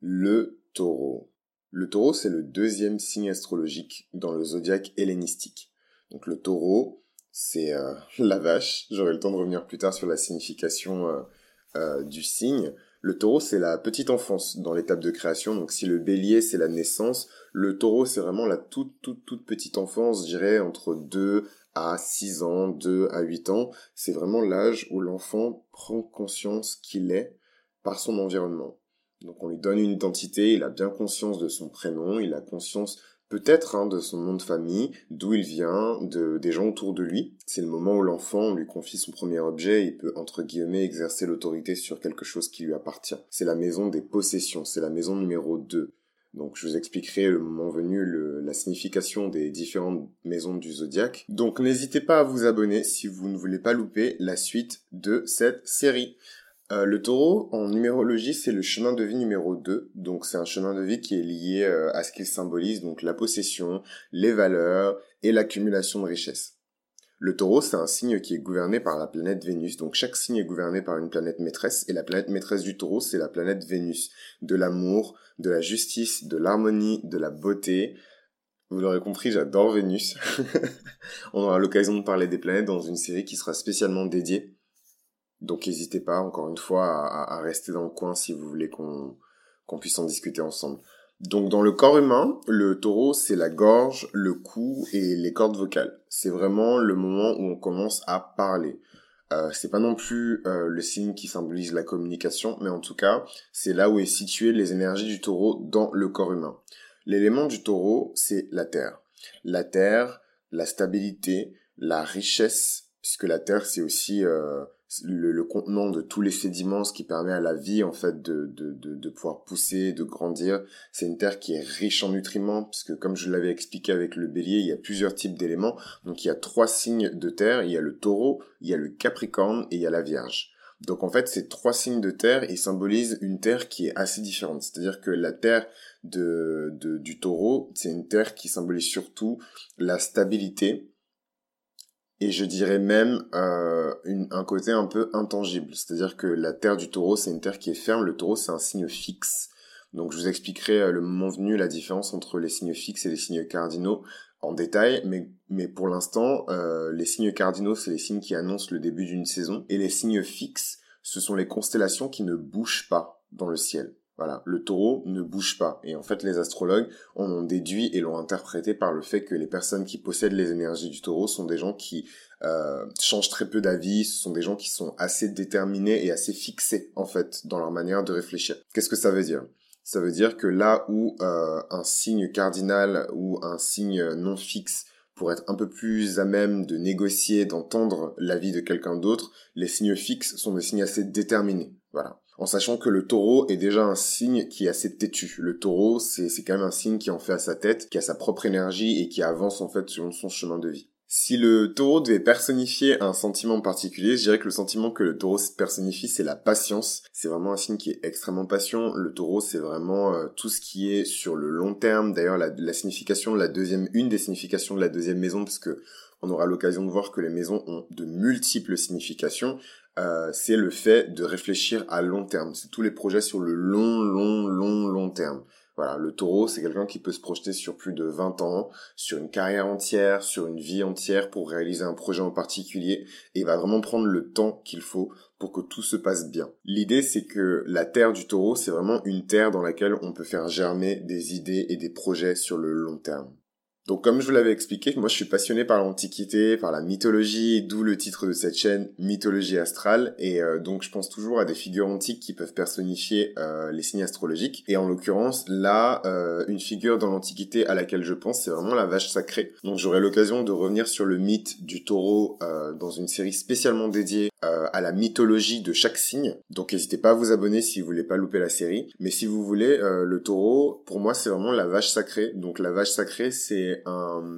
Le taureau. Le taureau, c'est le deuxième signe astrologique dans le zodiaque hellénistique. Donc le taureau, c'est euh, la vache. J'aurai le temps de revenir plus tard sur la signification euh, euh, du signe. Le taureau, c'est la petite enfance dans l'étape de création. Donc si le bélier, c'est la naissance, le taureau, c'est vraiment la toute, toute, toute petite enfance, je dirais, entre 2 à 6 ans, 2 à 8 ans. C'est vraiment l'âge où l'enfant prend conscience qu'il est par son environnement. Donc on lui donne une identité, il a bien conscience de son prénom, il a conscience peut-être hein, de son nom de famille, d'où il vient, de, des gens autour de lui. C'est le moment où l'enfant lui confie son premier objet, il peut entre guillemets exercer l'autorité sur quelque chose qui lui appartient. C'est la maison des possessions, c'est la maison numéro 2. Donc je vous expliquerai le moment venu la signification des différentes maisons du zodiaque. Donc n'hésitez pas à vous abonner si vous ne voulez pas louper la suite de cette série. Euh, le taureau, en numérologie, c'est le chemin de vie numéro 2. Donc c'est un chemin de vie qui est lié euh, à ce qu'il symbolise, donc la possession, les valeurs et l'accumulation de richesses. Le taureau, c'est un signe qui est gouverné par la planète Vénus. Donc chaque signe est gouverné par une planète maîtresse. Et la planète maîtresse du taureau, c'est la planète Vénus. De l'amour, de la justice, de l'harmonie, de la beauté. Vous l'aurez compris, j'adore Vénus. On aura l'occasion de parler des planètes dans une série qui sera spécialement dédiée donc n'hésitez pas, encore une fois, à, rester dans le coin si vous voulez qu'on qu'on puisse en discuter ensemble. Donc dans le corps humain, le taureau, c'est la gorge, le cou et les cordes vocales. C'est vraiment le moment où on commence à parler. Euh, c'est pas non plus euh, le signe qui symbolise la communication, mais en tout cas, c'est là où est située les énergies du taureau dans le corps humain. L'élément du taureau, c'est la terre. La terre, la stabilité, la richesse, puisque la terre, c'est aussi euh, le, contenant de tous les sédiments, ce qui permet à la vie en fait de, de, de, de pouvoir pousser, de grandir. C'est une terre qui est riche en nutriments, puisque comme je l'avais expliqué avec le bélier, il y a plusieurs types d'éléments. Donc il y a trois signes de terre, il y a le taureau, il y a le capricorne et il y a la vierge. Donc en fait, ces trois signes de terre, ils symbolisent une terre qui est assez différente. C'est-à-dire que la terre de, de du taureau, c'est une terre qui symbolise surtout la stabilité, et je dirais même euh, un côté un peu intangible. C'est-à-dire que la terre du taureau, c'est une terre qui est ferme. Le taureau, c'est un signe fixe. Donc je vous expliquerai euh, le moment venu la différence entre les signes fixes et les signes cardinaux en détail, mais, mais pour l'instant, euh, les signes cardinaux, c'est les signes qui annoncent le début d'une saison, et les signes fixes, ce sont les constellations qui ne bougent pas dans le ciel. Voilà, le taureau ne bouge pas. Et en fait, les astrologues en ont déduit et l'ont interprété par le fait que les personnes qui possèdent les énergies du taureau sont des gens qui euh, changent très peu d'avis, ce sont des gens qui sont assez déterminés et assez fixés, en fait, dans leur manière de réfléchir. Qu'est-ce que ça veut dire? Ça veut dire que là où euh, un signe cardinal ou un signe non fixe pour être un peu plus à même de négocier, d'entendre l'avis de quelqu'un d'autre, les signes fixes sont des signes assez déterminés. Voilà en sachant que le taureau est déjà un signe qui est assez têtu. Le taureau, c'est quand même un signe qui en fait à sa tête, qui a sa propre énergie et qui avance en fait selon son chemin de vie. Si le taureau devait personnifier un sentiment particulier, je dirais que le sentiment que le taureau personnifie, c'est la patience. C'est vraiment un signe qui est extrêmement patient. Le taureau, c'est vraiment euh, tout ce qui est sur le long terme. D'ailleurs, la, la, signification, la deuxième, une des significations de la deuxième maison, parce que on aura l'occasion de voir que les maisons ont de multiples significations. Euh, c'est le fait de réfléchir à long terme. C'est tous les projets sur le long, long, long, long terme. Voilà, le taureau, c'est quelqu'un qui peut se projeter sur plus de 20 ans, sur une carrière entière, sur une vie entière pour réaliser un projet en particulier, et va vraiment prendre le temps qu'il faut pour que tout se passe bien. L'idée, c'est que la terre du taureau, c'est vraiment une terre dans laquelle on peut faire germer des idées et des projets sur le long terme. Donc comme je vous l'avais expliqué, moi je suis passionné par l'Antiquité, par la mythologie, d'où le titre de cette chaîne, Mythologie astrale, et euh, donc je pense toujours à des figures antiques qui peuvent personnifier euh, les signes astrologiques, et en l'occurrence là, euh, une figure dans l'Antiquité à laquelle je pense, c'est vraiment la vache sacrée. Donc j'aurai l'occasion de revenir sur le mythe du taureau dans une série spécialement dédiée à la mythologie de chaque signe, donc n'hésitez pas à vous abonner si vous voulez pas louper la série, mais si vous voulez, le taureau, pour moi c'est vraiment la vache sacrée, donc la vache sacrée c'est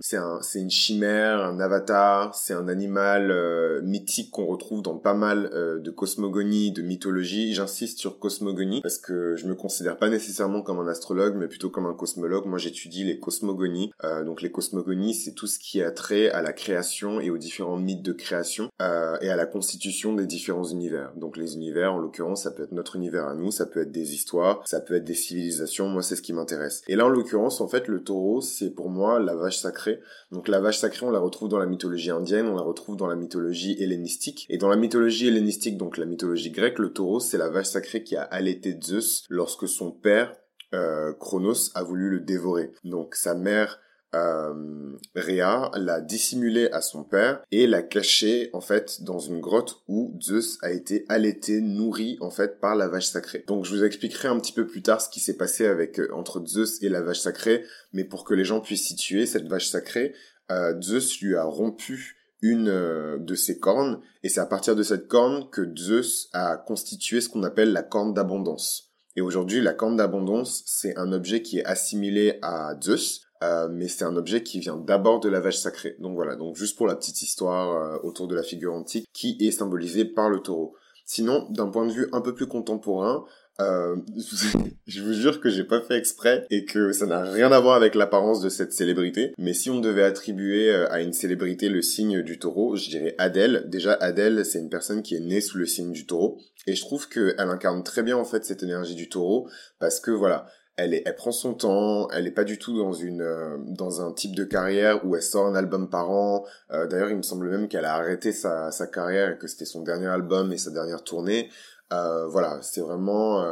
c'est un, c'est une chimère, un avatar, c'est un animal euh, mythique qu'on retrouve dans pas mal euh, de cosmogonies, de mythologie. J'insiste sur cosmogonie parce que je me considère pas nécessairement comme un astrologue, mais plutôt comme un cosmologue. Moi, j'étudie les cosmogonies. Euh, donc les cosmogonies, c'est tout ce qui a trait à la création et aux différents mythes de création et à la constitution des différents univers. Donc les univers, en l'occurrence, ça peut être notre univers à nous, ça peut être des histoires, ça peut être des civilisations, moi c'est ce qui m'intéresse. Et là, en l'occurrence, en fait, le taureau, c'est pour moi la vache sacrée. Donc la vache sacrée, on la retrouve dans la mythologie indienne, on la retrouve dans la mythologie hellénistique. Et dans la mythologie hellénistique, donc la mythologie grecque, le taureau, c'est la vache sacrée qui a allaité Zeus lorsque son père, euh, Chronos, a voulu le dévorer. Donc sa mère euh, Rhea l'a dissimulé à son père et l'a caché en fait dans une grotte où Zeus a été allaité, nourri en fait par la vache sacrée. Donc je vous expliquerai un petit peu plus tard ce qui s'est passé avec euh, entre Zeus et la vache sacrée, mais pour que les gens puissent situer cette vache sacrée, euh, Zeus lui a rompu une euh, de ses cornes et c'est à partir de cette corne que Zeus a constitué ce qu'on appelle la corne d'abondance. Et aujourd'hui, la corne d'abondance, c'est un objet qui est assimilé à Zeus, euh, mais c'est un objet qui vient d'abord de la vache sacrée. Donc voilà, donc juste pour la petite histoire euh, autour de la figure antique qui est symbolisée par le taureau. Sinon, d'un point de vue un peu plus contemporain, euh, je vous jure que j'ai pas fait exprès et que ça n'a rien à voir avec l'apparence de cette célébrité. Mais si on devait attribuer à une célébrité le signe du taureau, je dirais Adèle. Déjà, Adèle, c'est une personne qui est née sous le signe du taureau. Et je trouve qu'elle incarne très bien en fait cette énergie du taureau parce que voilà, elle, est, elle prend son temps, elle est pas du tout dans une euh, dans un type de carrière où elle sort un album par an. Euh, d'ailleurs, il me semble même qu'elle a arrêté sa, sa carrière et que c'était son dernier album et sa dernière tournée. Euh, voilà, c'est vraiment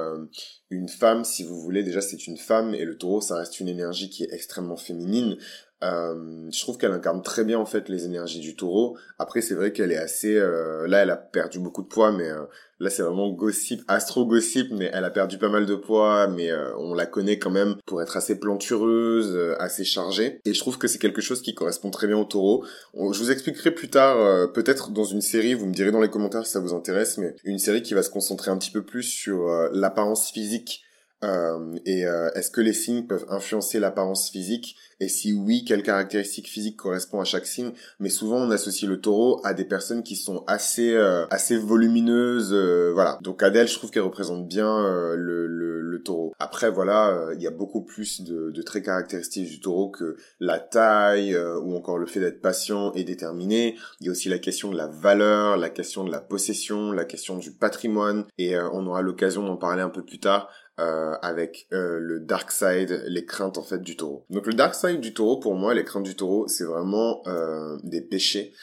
une femme, si vous voulez. Déjà, c'est une femme et le taureau, ça reste une énergie qui est extrêmement féminine. Euh, je trouve qu'elle incarne très bien en fait les énergies du taureau. Après c'est vrai qu'elle est assez euh, là elle a perdu beaucoup de poids mais euh, là c'est vraiment gossip, astro gossip mais elle a perdu pas mal de poids mais on la connaît quand même pour être assez plantureuse, assez chargée et je trouve que c'est quelque chose qui correspond très bien au taureau. je vous expliquerai plus tard peut-être dans une série, vous me direz dans les commentaires si ça vous intéresse mais une série qui va se concentrer un petit peu plus sur l'apparence physique euh, et euh, est-ce que les signes peuvent influencer l'apparence physique? Et si oui, quelles caractéristiques physiques correspondent à chaque signe? Mais souvent, on associe le taureau à des personnes qui sont assez euh, assez volumineuses, voilà. Donc Adèle, je trouve qu'elle représente bien le, le, le, taureau. Après, voilà, il y a beaucoup plus de, de, traits caractéristiques du taureau que la taille ou encore le fait d'être patient et déterminé. Il y a aussi la question de la valeur, la question de la possession, la question du patrimoine, et on aura l'occasion d'en parler un peu plus tard euh, avec euh, le dark side, les craintes en fait du taureau. Donc le dark side du taureau, pour moi, les craintes du taureau, c'est vraiment euh, des péchés.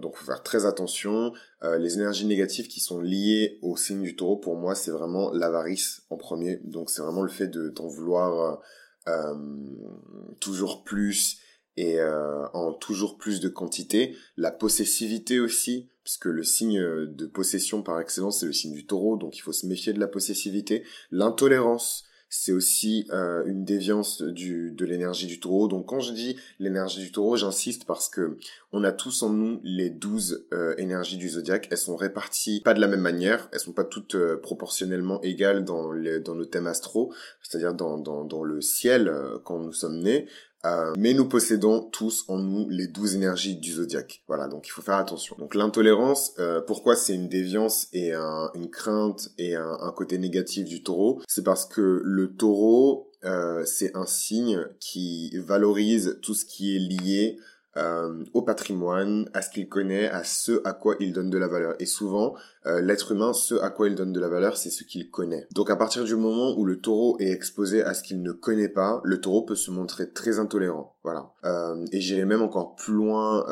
Donc faut faire très attention. les énergies négatives qui sont liées au signe du taureau, pour moi, c'est vraiment l'avarice en premier. Donc c'est vraiment le fait de d'en vouloir toujours plus et en toujours plus de quantité. La possessivité aussi, puisque le signe de possession par excellence, c'est le signe du taureau, donc il faut se méfier de la possessivité. L'intolérance, c'est aussi euh, une déviance du, de l'énergie du taureau. Donc quand je dis l'énergie du taureau, j'insiste parce que on a tous en nous les douze euh, énergies du zodiaque. Elles sont réparties pas de la même manière, elles sont pas toutes euh, proportionnellement égales dans, les, dans nos thèmes astro, c'est-à-dire dans, dans, dans le ciel quand nous sommes nés. Euh, mais nous possédons tous en nous les douze énergies du zodiaque. Voilà, donc il faut faire attention. Donc l'intolérance, euh, pourquoi c'est une déviance et une crainte et un, côté négatif du taureau? C'est parce que le taureau, euh, c'est un signe qui valorise tout ce qui est lié euh, au patrimoine, à ce qu'il connaît, à ce à quoi il donne de la valeur. Et souvent, euh, l'être humain, ce à quoi il donne de la valeur, c'est ce qu'il connaît. Donc à partir du moment où le taureau est exposé à ce qu'il ne connaît pas, le taureau peut se montrer très intolérant. Voilà. Euh, et j'irai même encore plus loin,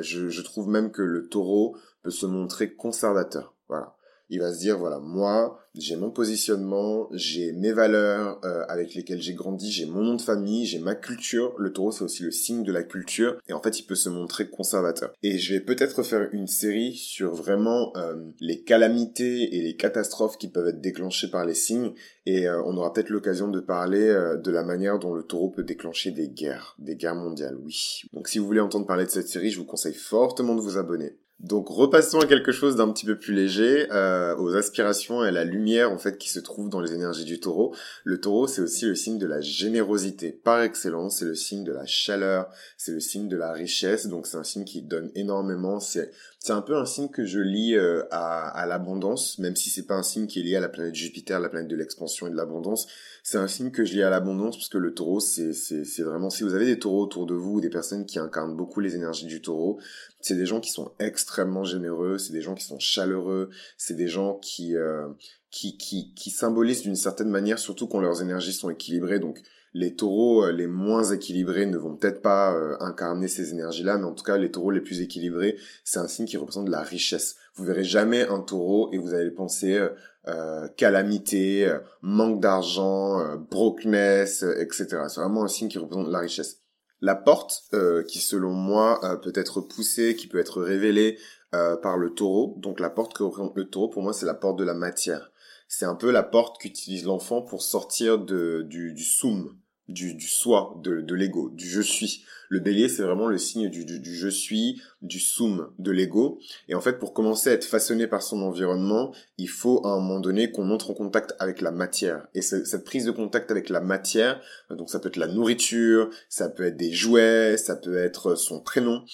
je, je trouve même que le taureau peut se montrer conservateur. Voilà il va se dire voilà moi j'ai mon positionnement j'ai mes valeurs euh, avec lesquelles j'ai grandi j'ai mon nom de famille j'ai ma culture. Le taureau c'est aussi le signe de la culture. Et en fait il peut se montrer conservateur. Et je vais peut-être faire une série sur vraiment euh, les calamités et les catastrophes qui peuvent être déclenchées par les signes. Et euh, on aura peut-être l'occasion de parler de la manière dont le taureau peut déclencher des guerres des guerres mondiales oui. Donc si vous voulez entendre parler de cette série je vous conseille fortement de vous abonner donc repassons à quelque chose d'un petit peu plus léger, euh, aux aspirations et à la lumière en fait qui se trouve dans les énergies du taureau. Le taureau c'est aussi le signe de la générosité par excellence, c'est le signe de la chaleur, c'est le signe de la richesse, donc c'est un signe qui donne énormément, c'est C'est un peu un signe que je lis euh, à, à l'abondance, même si c'est pas un signe qui est lié à la planète Jupiter, la planète de l'expansion et de l'abondance. C'est un signe que je lis à l'abondance parce que le taureau, c'est, vraiment, si vous avez des taureaux autour de vous, des personnes qui incarnent beaucoup les énergies du taureau, c'est des gens qui sont extrêmement généreux, c'est des gens qui sont chaleureux, c'est des gens qui, euh, qui, qui, qui symbolisent d'une certaine manière, surtout quand leurs énergies sont équilibrées. Donc, les taureaux euh, les moins équilibrés ne vont peut-être pas euh, incarner ces énergies-là, mais en tout cas, les taureaux les plus équilibrés, c'est un signe qui représente de la richesse. Vous verrez jamais un taureau et vous allez penser euh, calamité, manque d'argent, brokenness, etc. C'est vraiment un signe qui représente la richesse. La porte, qui selon moi peut être poussée, qui peut être révélée par le taureau, donc la porte que représente le taureau, pour moi, c'est la porte de la matière. C'est un peu la porte qu'utilise l'enfant pour sortir de, du, du soum, du, du soi, de, de l'ego, du je suis. Le bélier, c'est vraiment le signe du, du, du je suis, du soum, de l'ego. Et en fait, pour commencer à être façonné par son environnement, il faut à un moment donné qu'on entre en contact avec la matière. Et cette prise de contact avec la matière, donc ça peut être la nourriture, ça peut être des jouets, ça peut être son prénom,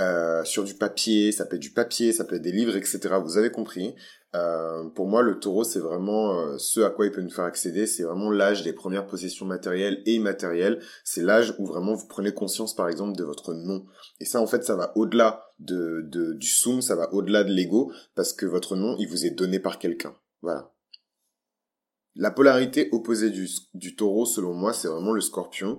euh, sur du papier, ça peut être du papier, ça peut être des livres, etc. Vous avez compris. Euh, pour moi, le taureau, c'est vraiment euh, ce à quoi il peut nous faire accéder. C'est vraiment l'âge des premières possessions matérielles et immatérielles. C'est l'âge où vraiment vous prenez conscience, par exemple, de votre nom. Et ça, en fait, ça va au-delà de, du soum, ça va au-delà de l'ego, parce que votre nom, il vous est donné par quelqu'un. Voilà. La polarité opposée du, du taureau, selon moi, c'est vraiment le scorpion.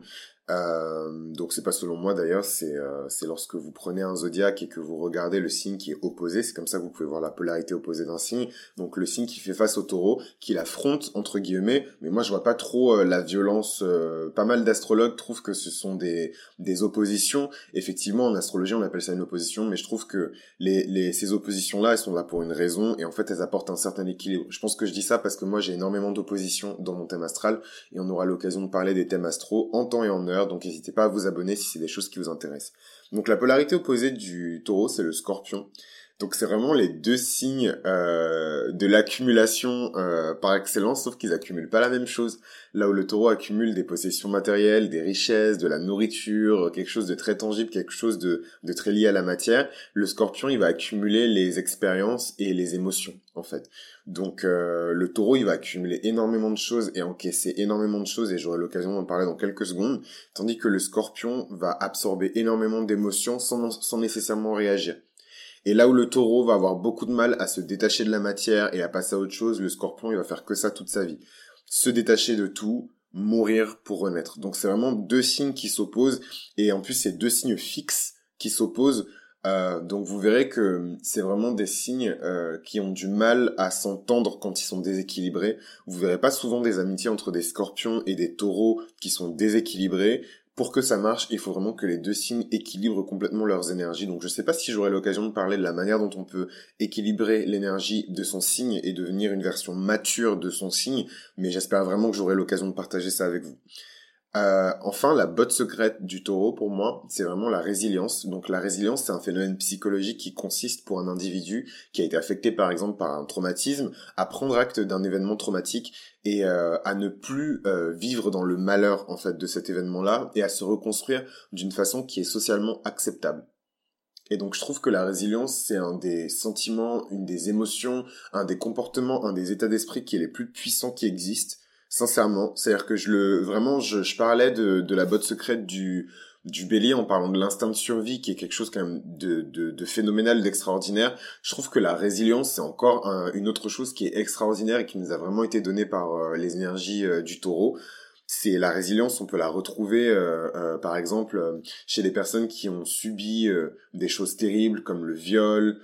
Euh, donc c'est pas selon moi d'ailleurs, c'est euh, c'est lorsque vous prenez un zodiaque et que vous regardez le signe qui est opposé, c'est comme ça que vous pouvez voir la polarité opposée d'un signe. Donc le signe qui fait face au taureau, qui l'affronte entre guillemets, mais moi je vois pas trop euh, la violence. Euh, pas mal d'astrologues trouvent que ce sont des des oppositions. Effectivement en astrologie on appelle ça une opposition, mais je trouve que les les ces oppositions là elles sont là pour une raison et en fait elles apportent un certain équilibre. Je pense que je dis ça parce que moi j'ai énormément d'oppositions dans mon thème astral et on aura l'occasion de parler des thèmes astro en temps et en heure donc n'hésitez pas à vous abonner si c'est des choses qui vous intéressent. Donc la polarité opposée du taureau, c'est le scorpion. Donc c'est vraiment les deux signes euh, de l'accumulation euh, par excellence, sauf qu'ils accumulent pas la même chose. Là où le taureau accumule des possessions matérielles, des richesses, de la nourriture, quelque chose de très tangible, quelque chose de, de très lié à la matière, le scorpion il va accumuler les expériences et les émotions en fait. Donc euh, le taureau il va accumuler énormément de choses et encaisser énormément de choses et j'aurai l'occasion d'en parler dans quelques secondes, tandis que le scorpion va absorber énormément d'émotions sans, sans nécessairement réagir. Et là où le taureau va avoir beaucoup de mal à se détacher de la matière et à passer à autre chose, le scorpion, il va faire que ça toute sa vie. Se détacher de tout, mourir pour renaître. Donc c'est vraiment deux signes qui s'opposent et en plus c'est deux signes fixes qui s'opposent. Euh, donc vous verrez que c'est vraiment des signes euh, qui ont du mal à s'entendre quand ils sont déséquilibrés. Vous verrez pas souvent des amitiés entre des scorpions et des taureaux qui sont déséquilibrés pour que ça marche, il faut vraiment que les deux signes équilibrent complètement leurs énergies. Donc je sais pas si j'aurai l'occasion de parler de la manière dont on peut équilibrer l'énergie de son signe et devenir une version mature de son signe, mais j'espère vraiment que j'aurai l'occasion de partager ça avec vous. Euh, enfin, la botte secrète du taureau, pour moi, c'est vraiment la résilience. Donc la résilience, c'est un phénomène psychologique qui consiste pour un individu qui a été affecté par exemple par un traumatisme à prendre acte d'un événement traumatique et euh, à ne plus euh, vivre dans le malheur en fait de cet événement-là et à se reconstruire d'une façon qui est socialement acceptable. Et donc je trouve que la résilience, c'est un des sentiments, une des émotions, un des comportements, un des états d'esprit qui est les plus puissants qui existent Sincèrement, c'est-à-dire que je le vraiment je, je parlais de, de la botte secrète du du bélier en parlant de l'instinct de survie qui est quelque chose quand même de, de, de phénoménal, d'extraordinaire. Je trouve que la résilience c'est encore une autre chose qui est extraordinaire et qui nous a vraiment été donnée par euh, les énergies euh, du taureau c'est la résilience, on peut la retrouver euh, euh, par exemple euh, chez des personnes qui ont subi des choses terribles comme le viol,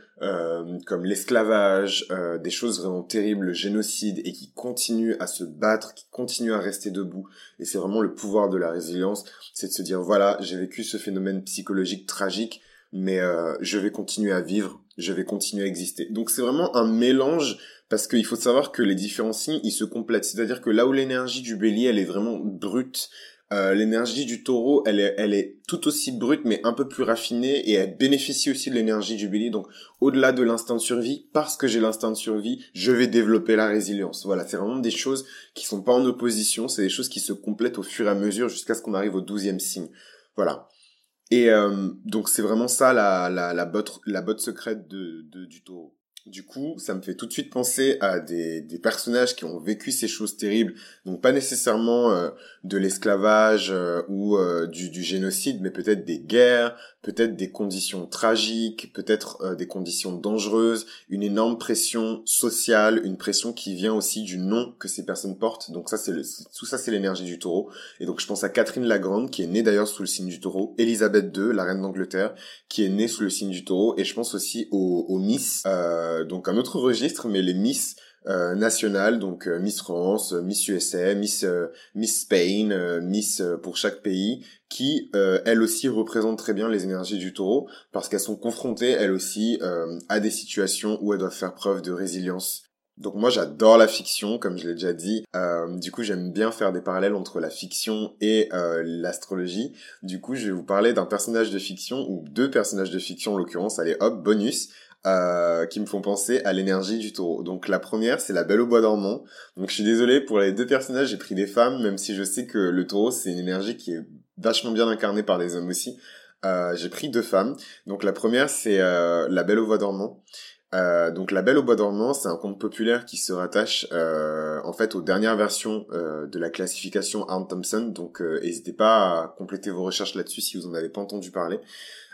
comme l'esclavage, des choses vraiment terribles, le génocide et qui continuent à se battre, qui continuent à rester debout. Et c'est vraiment le pouvoir de la résilience, c'est de se dire voilà, j'ai vécu ce phénomène psychologique tragique, mais je vais continuer à vivre, je vais continuer à exister. Donc c'est vraiment un mélange parce qu'il faut savoir que les différents signes, ils se complètent. C'est-à-dire que là où l'énergie du bélier, elle est vraiment brute, euh, l'énergie du taureau, elle est, elle est tout aussi brute, mais un peu plus raffinée, et elle bénéficie aussi de l'énergie du bélier. Donc, au-delà de l'instinct de survie, parce que j'ai l'instinct de survie, je vais développer la résilience. Voilà, c'est vraiment des choses qui sont pas en opposition, c'est des choses qui se complètent au fur et à mesure jusqu'à ce qu'on arrive au douzième signe. Voilà. Et euh, donc c'est vraiment ça la, la, la, botte, la botte secrète de, de, du taureau. Du coup, ça me fait tout de suite penser à des, des personnages qui ont vécu ces choses terribles, donc pas nécessairement euh, de l'esclavage euh, ou euh, du, du, génocide, mais peut-être des guerres, peut-être des conditions tragiques, peut-être des conditions dangereuses, une énorme pression sociale, une pression qui vient aussi du nom que ces personnes portent. Donc ça, c'est tout ça, c'est l'énergie du taureau. Et donc je pense à Catherine la Grande, qui est née d'ailleurs sous le signe du taureau, Elisabeth II, la reine d'Angleterre, qui est née sous le signe du taureau, et je pense aussi aux, aux Miss. Euh, donc un autre registre, mais les Miss euh, nationales, donc euh, Miss France, Miss USA, Miss Miss Spain, Miss pour chaque pays, qui elles aussi représentent très bien les énergies du Taureau parce qu'elles sont confrontées elles aussi à des situations où elles doivent faire preuve de résilience. Donc moi j'adore la fiction, comme je l'ai déjà dit. du coup j'aime bien faire des parallèles entre la fiction et l'astrologie. Du coup je vais vous parler d'un personnage de fiction ou deux personnages de fiction en l'occurrence. Allez hop bonus. Euh, qui me font penser à l'énergie du taureau. Donc la première, c'est la Belle au bois dormant. Donc je suis désolé pour les deux personnages, j'ai pris des femmes, même si je sais que le taureau, c'est une énergie qui est vachement bien incarnée par des hommes aussi. Euh, j'ai pris deux femmes. Donc la première, c'est euh, la Belle au bois dormant. Euh, donc La Belle au Bois dormant, c'est un conte populaire qui se rattache euh, en fait aux dernières versions euh, de la classification Arne Thompson. Donc n'hésitez pas à compléter vos recherches là-dessus si vous en avez pas entendu parler.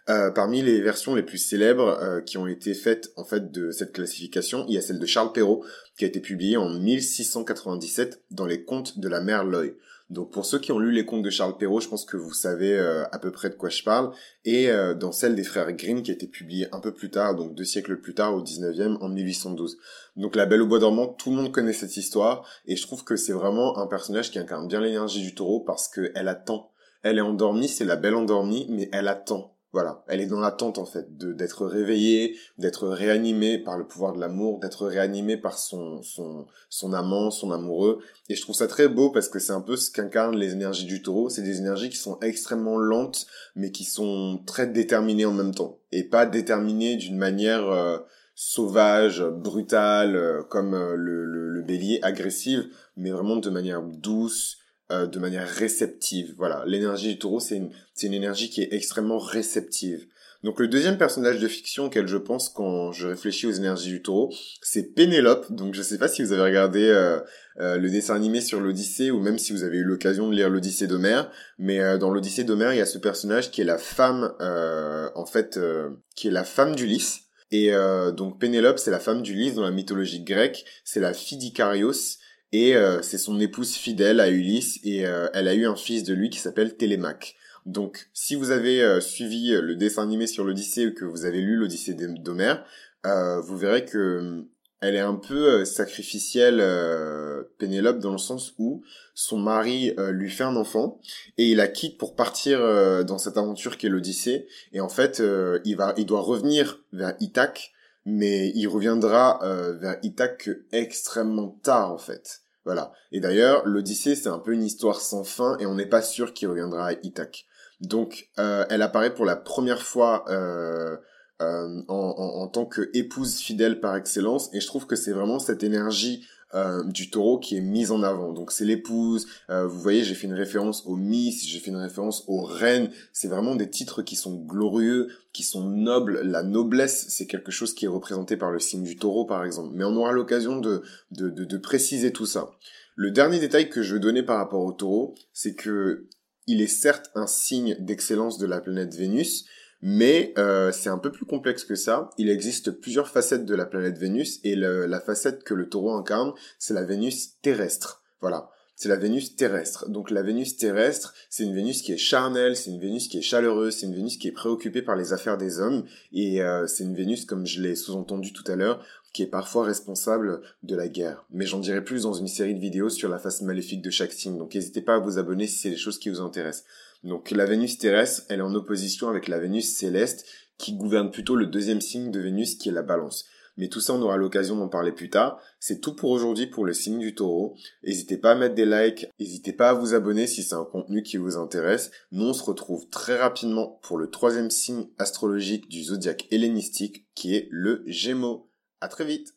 Euh, parmi les versions les plus célèbres euh, qui ont été faites en fait de cette classification, il y a celle de Charles Perrault qui a été publiée en 1697 dans les contes de la mère Loy. Donc pour ceux qui ont lu les contes de Charles Perrault, je pense que vous savez euh, à peu près de quoi je parle. Et dans celle des frères Grimm qui a été publiée un peu plus tard, donc deux siècles plus tard, au 19e, en 1812. Donc la Belle au bois dormant, tout le monde connaît cette histoire, et je trouve que c'est vraiment un personnage qui incarne bien l'énergie du taureau parce qu'elle attend. Elle est endormie, c'est la belle endormie, mais elle attend voilà, elle est dans l'attente en fait de d'être réveillée, d'être réanimée par le pouvoir de l'amour, d'être réanimée par son son son amant, son amoureux. Et je trouve ça très beau parce que c'est un peu ce qu'incarnent les énergies du Taureau. C'est des énergies qui sont extrêmement lentes, mais qui sont très déterminées en même temps et pas déterminées d'une manière euh, sauvage, brutale, euh, comme euh, le, le, le Bélier, agressive, mais vraiment de manière douce, euh, de manière réceptive. Voilà, l'énergie du taureau, c'est une, une énergie qui est extrêmement réceptive. Donc le deuxième personnage de fiction auquel je pense quand je réfléchis aux énergies du taureau, c'est Pénélope. Donc je sais pas si vous avez regardé euh, euh, le dessin animé sur l'Odyssée ou même si vous avez eu l'occasion de lire l'Odyssée d'Homère, mais dans l'Odyssée d'Homère, il y a ce personnage qui est la femme, en fait, qui est la femme d'Ulysse. Et donc Pénélope, c'est la femme d'Ulysse dans la mythologie grecque, c'est la fille d'Icarios, et euh, c'est son épouse fidèle à Ulysse et euh, elle a eu un fils de lui qui s'appelle Télémaque. Donc si vous avez euh, suivi le dessin animé sur l'Odyssée ou que vous avez lu l'Odyssée d'Homère, vous verrez que elle est un peu sacrificielle Pénélope dans le sens où son mari lui fait un enfant et il la quitte pour partir dans cette aventure qui est l'Odyssée et en fait il va il doit revenir vers Ithaque mais il reviendra vers Ithaque extrêmement tard en fait. Voilà. Et d'ailleurs, l'Odyssée, c'est un peu une histoire sans fin et on n'est pas sûr qu'il reviendra à Ithaque. Donc, euh, elle apparaît pour la première fois euh, euh, en, en, en, tant qu'épouse fidèle par excellence et je trouve que c'est vraiment cette énergie euh, du taureau qui est mise en avant. Donc c'est l'épouse, euh, vous voyez j'ai fait une référence aux Miss, j'ai fait une référence aux reines, c'est vraiment des titres qui sont glorieux, qui sont nobles. La noblesse c'est quelque chose qui est représenté par le signe du taureau par exemple. Mais on aura l'occasion de, de, de, de préciser tout ça. Le dernier détail que je veux donner par rapport au taureau, c'est que il est certes un signe d'excellence de la planète Vénus, mais euh, c'est un peu plus complexe que ça. Il existe plusieurs facettes de la planète Vénus et la facette que le taureau incarne, c'est la Vénus terrestre. Voilà. C'est la Vénus terrestre. Donc la Vénus terrestre, c'est une Vénus qui est charnelle, c'est une Vénus qui est chaleureuse, c'est une Vénus qui est préoccupée par les affaires des hommes, et euh, c'est une Vénus, comme je l'ai sous-entendu tout à l'heure, qui est parfois responsable de la guerre. Mais j'en dirai plus dans une série de vidéos sur la face maléfique de chaque signe, donc n'hésitez pas à vous abonner si c'est des choses qui vous intéressent. Donc la Vénus terrestre, elle est en opposition avec la Vénus céleste qui gouverne plutôt le deuxième signe de Vénus qui est la balance. Mais tout ça, on aura l'occasion d'en parler plus tard. C'est tout pour aujourd'hui pour le signe du taureau. N'hésitez pas à mettre des likes, n'hésitez pas à vous abonner si c'est un contenu qui vous intéresse. Nous, on se retrouve très rapidement pour le troisième signe astrologique du zodiaque hellénistique qui est le Gémeaux. À très vite